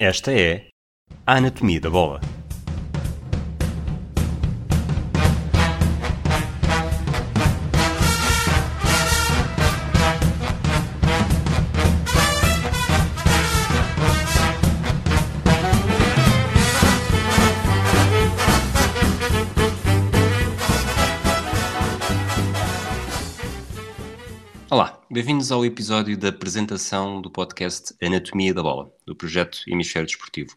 Esta é a Anatomia da Bola. Bem-vindos ao episódio da apresentação do podcast Anatomia da Bola, do projeto Hemisfério Desportivo.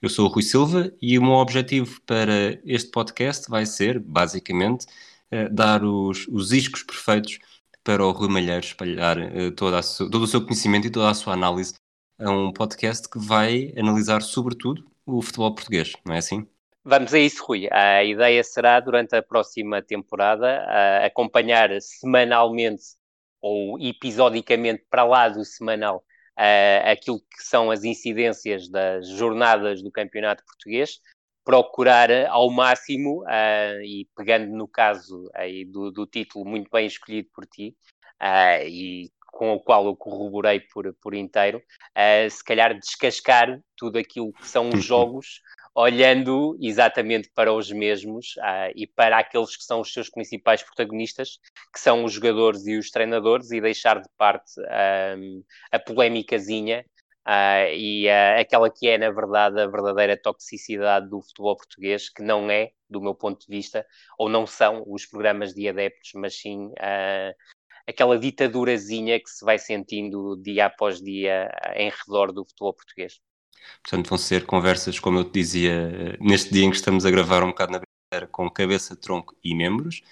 Eu sou o Rui Silva e o meu objetivo para este podcast vai ser, basicamente, eh, dar os, os iscos perfeitos para o Rui Malheiro espalhar eh, a, todo o seu conhecimento e toda a sua análise a um podcast que vai analisar, sobretudo, o futebol português, não é assim? Vamos a isso, Rui. A ideia será, durante a próxima temporada, acompanhar semanalmente ou episodicamente para lá do semanal uh, aquilo que são as incidências das jornadas do campeonato português, procurar ao máximo, uh, e pegando no caso aí do, do, título muito bem escolhido por ti, uh, e com o qual eu corroborei por, por inteiro, se calhar descascar tudo aquilo que são os jogos olhando exatamente para os mesmos uh, e para aqueles que são os seus principais protagonistas, que são os jogadores e os treinadores, e deixar de parte a polémicazinha uh, e uh, aquela que é, na verdade, a verdadeira toxicidade do futebol português, que não é, do meu ponto de vista, ou não são os programas de adeptos, mas sim aquela ditadurazinha que se vai sentindo dia após dia em redor do futebol português. Portanto, vão ser conversas, como eu te dizia, neste dia em que estamos a gravar um bocado na brincadeira, com cabeça, tronco e membros.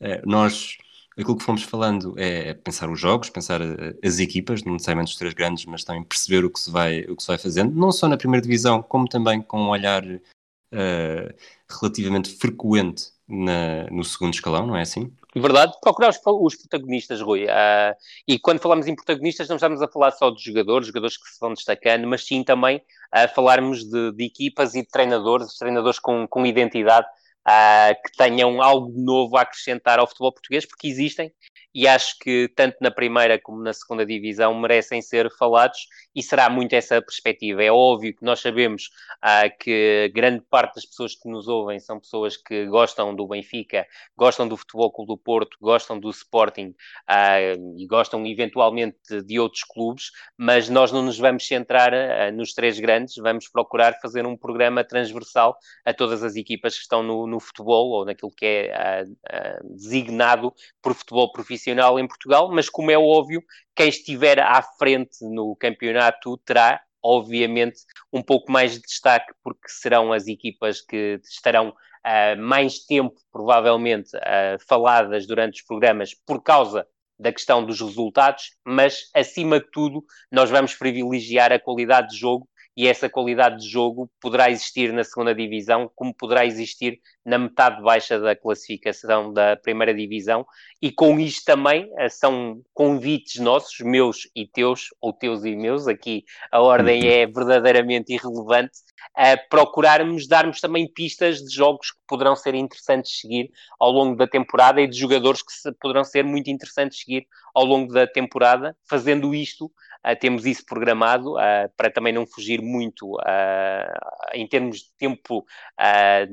Eh, nós, aquilo que fomos falando é pensar os jogos, pensar eh, as equipas, não necessariamente os três grandes, mas também perceber o que se vai, o que se vai fazendo, não só na primeira divisão, como também com um olhar uh, relativamente frequente na, no segundo escalão, não é assim? Verdade, procurar os, os protagonistas, Rui. Uh, e quando falamos em protagonistas, não estamos a falar só de jogadores, jogadores que se vão destacando, mas sim também a falarmos de, de, equipas e de treinadores, treinadores com, com identidade, uh, que tenham algo novo a acrescentar ao futebol português, porque existem e acho que tanto na primeira como na segunda divisão merecem ser falados e será muito essa perspectiva. É óbvio que nós sabemos ah, que grande parte das pessoas que nos ouvem são pessoas que gostam do Benfica, gostam do Futebol Clube do Porto, gostam do Sporting ah, e gostam eventualmente de outros clubes, mas nós não nos vamos centrar ah, nos três grandes, vamos procurar fazer um programa transversal a todas as equipas que estão no, no futebol ou naquilo que é ah, ah, designado por futebol profissional profissional em Portugal, mas como é óbvio, quem estiver à frente no campeonato terá, obviamente, um pouco mais de destaque, porque serão as equipas que estarão uh, mais tempo, provavelmente, uh, faladas durante os programas por causa da questão dos resultados, mas acima de tudo, nós vamos privilegiar a qualidade de jogo e essa qualidade de jogo poderá existir na segunda divisão, como poderá existir na metade baixa da classificação da primeira divisão, e com isto também eh, são convites nossos, meus e teus, ou teus e meus, aqui a ordem uhum. é verdadeiramente irrelevante, a procurarmos darmos também pistas de jogos que poderão ser interessantes seguir ao longo da temporada e de jogadores que poderão ser muito interessantes seguir ao longo da temporada, fazendo isto temos isso programado uh, para também não fugir muito uh, em termos de tempo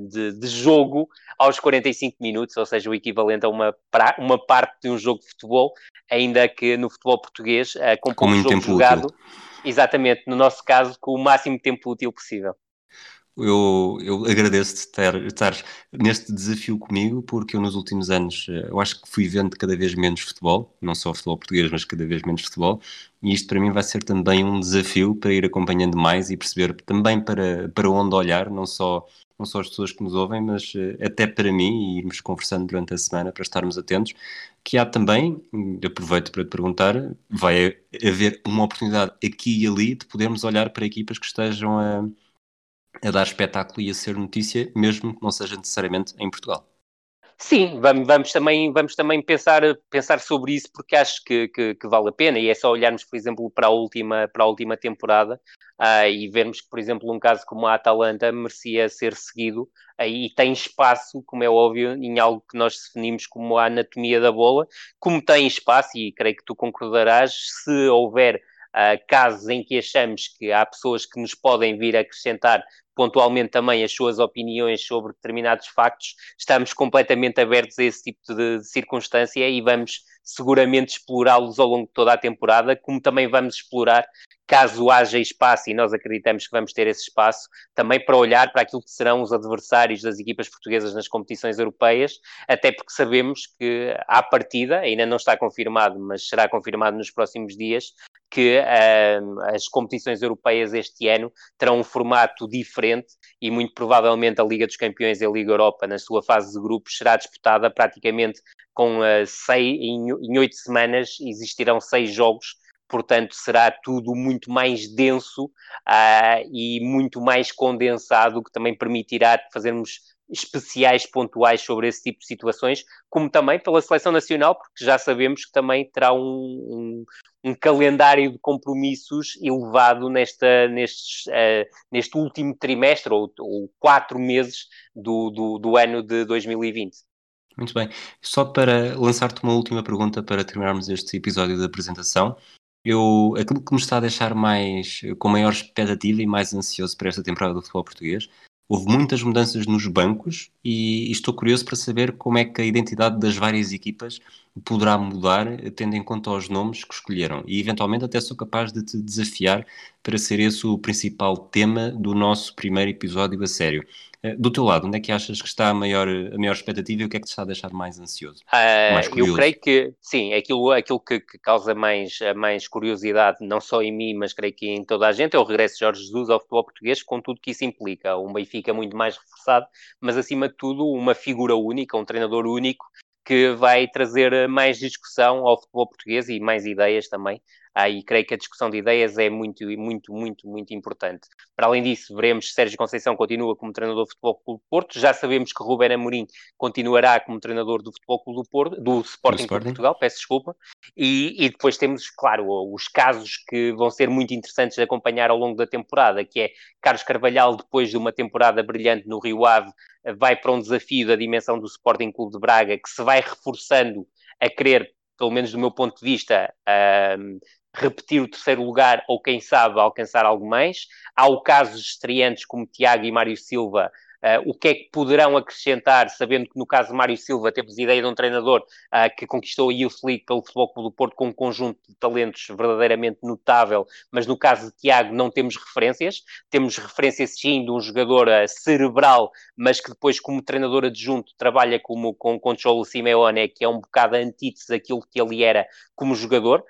de, de, jogo aos 45 minutos, ou seja, o equivalente a uma, pra, uma parte de um jogo de futebol, ainda que no futebol português, com pouco jogo jogado, útil. exatamente, no nosso caso, com o máximo tempo útil possível. Eu, eu agradeço-te estar, estar neste desafio comigo, porque eu nos últimos anos, eh, eu acho que fui vendo cada vez menos futebol, não só futebol português, mas cada vez menos futebol, e isto para mim vai ser também um desafio para ir acompanhando mais e perceber também para, para onde olhar, não só, não só as pessoas que nos ouvem, mas eh, até para mim, e irmos conversando durante a semana para estarmos atentos, que há também, aproveito para te perguntar, vai haver uma oportunidade aqui e ali de podermos olhar para equipas que estejam a a dar espetáculo e a ser notícia, mesmo que não seja necessariamente em Portugal. Sim, vamos, vamos, também, vamos também pensar, pensar sobre isso porque acho que, que, que, vale a pena e é só olharmos, por exemplo, para a última, para a última temporada uh, e vermos que, por exemplo, um caso como a Atalanta merecia ser seguido uh, e tem espaço, como é óbvio, em algo que nós definimos como a anatomia da bola, como tem espaço, e creio que tu concordarás, se houver casos em que achamos que há pessoas que nos podem vir acrescentar pontualmente também as suas opiniões sobre determinados factos, estamos completamente abertos a esse tipo de, de circunstância e vamos seguramente explorá-los ao longo de toda a temporada, como também vamos explorar caso haja espaço, e nós acreditamos que vamos ter esse espaço, também para olhar para aquilo que serão os adversários das equipas portuguesas nas competições europeias, até porque sabemos que, à partida, ainda não está confirmado, mas será confirmado nos próximos dias, que uh, as competições europeias este ano terão um formato diferente e muito provavelmente a Liga dos Campeões e a Liga Europa, na sua fase de grupos, será disputada praticamente com uh, seis, em oito semanas existirão seis jogos. Portanto será tudo muito mais denso uh, e muito mais condensado, que também permitirá fazermos especiais pontuais sobre esse tipo de situações, como também pela seleção nacional, porque já sabemos que também terá um, um, um calendário de compromissos elevado nesta, nestes, uh, neste último trimestre ou, ou quatro meses do, do, do ano de 2020. Muito bem. Só para lançar-te uma última pergunta para terminarmos este episódio da apresentação eu, aquilo que me está a deixar mais, com maior expectativa e mais ansioso para esta temporada do futebol português, houve muitas mudanças nos bancos e, estou curioso para saber como é que a identidade das várias equipas poderá mudar, tendo em conta os nomes que escolheram. E eventualmente até sou capaz de te desafiar para ser esse o principal tema do nosso primeiro episódio a sério. Eh, do teu lado, onde é que achas que está a maior, a maior expectativa e o que é que te está a deixar mais ansioso? Uh, mais eu creio que, sim, aquilo, aquilo que, que, causa mais, mais curiosidade, não só em mim, mas creio que em toda a gente, é o regresso de Jorge Jesus ao futebol português, com tudo que isso implica. Um Benfica muito mais reforçado, mas acima de tudo, uma figura única, um treinador único, que vai trazer mais discussão ao futebol português e mais ideias também ah, e creio que a discussão de ideias é muito, muito, muito, muito importante. Para além disso, veremos se Sérgio Conceição continua como treinador do Futebol Clube do Porto. Já sabemos que Ruben Amorim continuará como treinador do Futebol Clube do Porto, do Sporting, de Portugal, peço desculpa. E, e, depois temos, claro, os casos que vão ser muito interessantes de acompanhar ao longo da temporada, que é Carlos Carvalhal, depois de uma temporada brilhante no Rio Ave, vai para um desafio da dimensão do Sporting Clube de Braga, que se vai reforçando a querer pelo menos do meu ponto de vista, repetir o terceiro lugar ou, quem sabe, alcançar algo mais. Há o caso de estreantes como Tiago e Mário Silva, Uh, o que é que poderão acrescentar, sabendo que no caso de Mário Silva temos ideia de um treinador uh, que conquistou a Youth League pelo Futebol Clube do Porto com um conjunto de talentos verdadeiramente notável, mas no caso de Tiago não temos referências, temos referências sim de um jogador uh, cerebral, mas que depois como treinador adjunto trabalha como, com, com Cholo Simeone, que é um bocado antítese daquilo que ele era como jogador,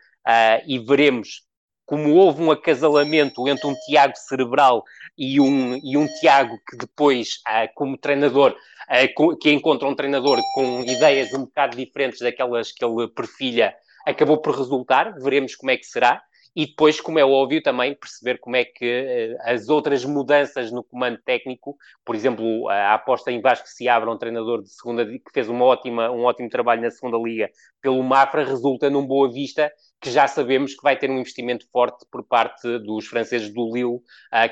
e veremos como houve um acasalamento entre um Tiago cerebral e um, e um Tiago que depois, uh, como treinador, uh, que encontra um treinador com ideias um bocado diferentes daquelas que ele perfilha, acabou por resultar. Veremos como é que será. E depois, como é óbvio, também perceber como é que as outras mudanças no comando técnico, por exemplo, a aposta em Vasco se abre um treinador de segunda que fez uma ótima, um ótimo trabalho na segunda liga pelo Mafra, resulta num Boa Vista que já sabemos que vai ter um investimento forte por parte dos franceses do Lille,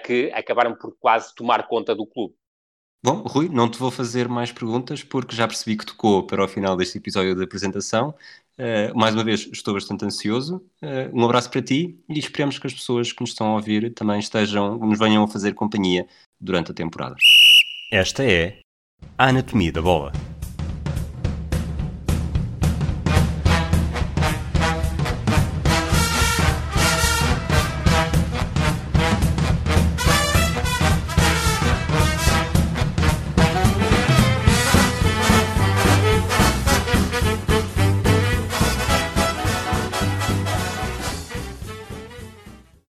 que acabaram por quase tomar conta do clube. Bom, Rui, não te vou fazer mais perguntas porque já percebi que tocou para o final deste episódio da apresentação. Uh, mais uma vez, estou bastante ansioso. Uh, um abraço para ti e esperamos que as pessoas que nos estão a ouvir também estejam, nos venham a fazer companhia durante a temporada. Esta é a Anatomia da Bola.